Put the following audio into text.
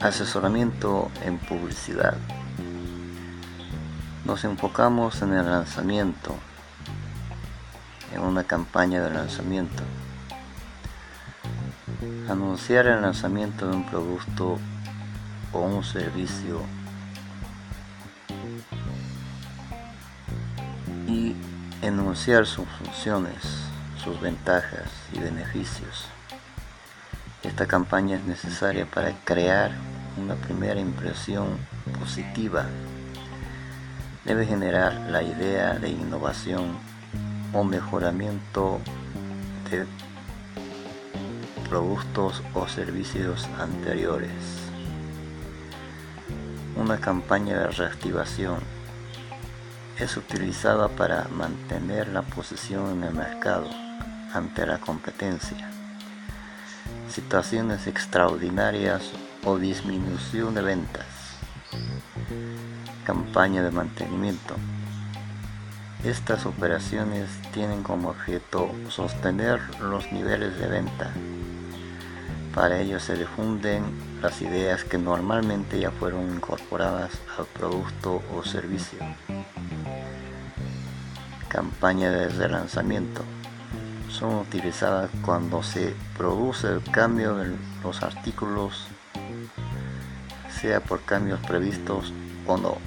Asesoramiento en publicidad. Nos enfocamos en el lanzamiento, en una campaña de lanzamiento. Anunciar el lanzamiento de un producto o un servicio y enunciar sus funciones, sus ventajas y beneficios. Esta campaña es necesaria para crear una primera impresión positiva. Debe generar la idea de innovación o mejoramiento de productos o servicios anteriores. Una campaña de reactivación es utilizada para mantener la posición en el mercado ante la competencia. Situaciones extraordinarias o disminución de ventas. Campaña de mantenimiento. Estas operaciones tienen como objeto sostener los niveles de venta. Para ello se difunden las ideas que normalmente ya fueron incorporadas al producto o servicio. Campaña de relanzamiento son utilizadas cuando se produce el cambio de los artículos, sea por cambios previstos o no.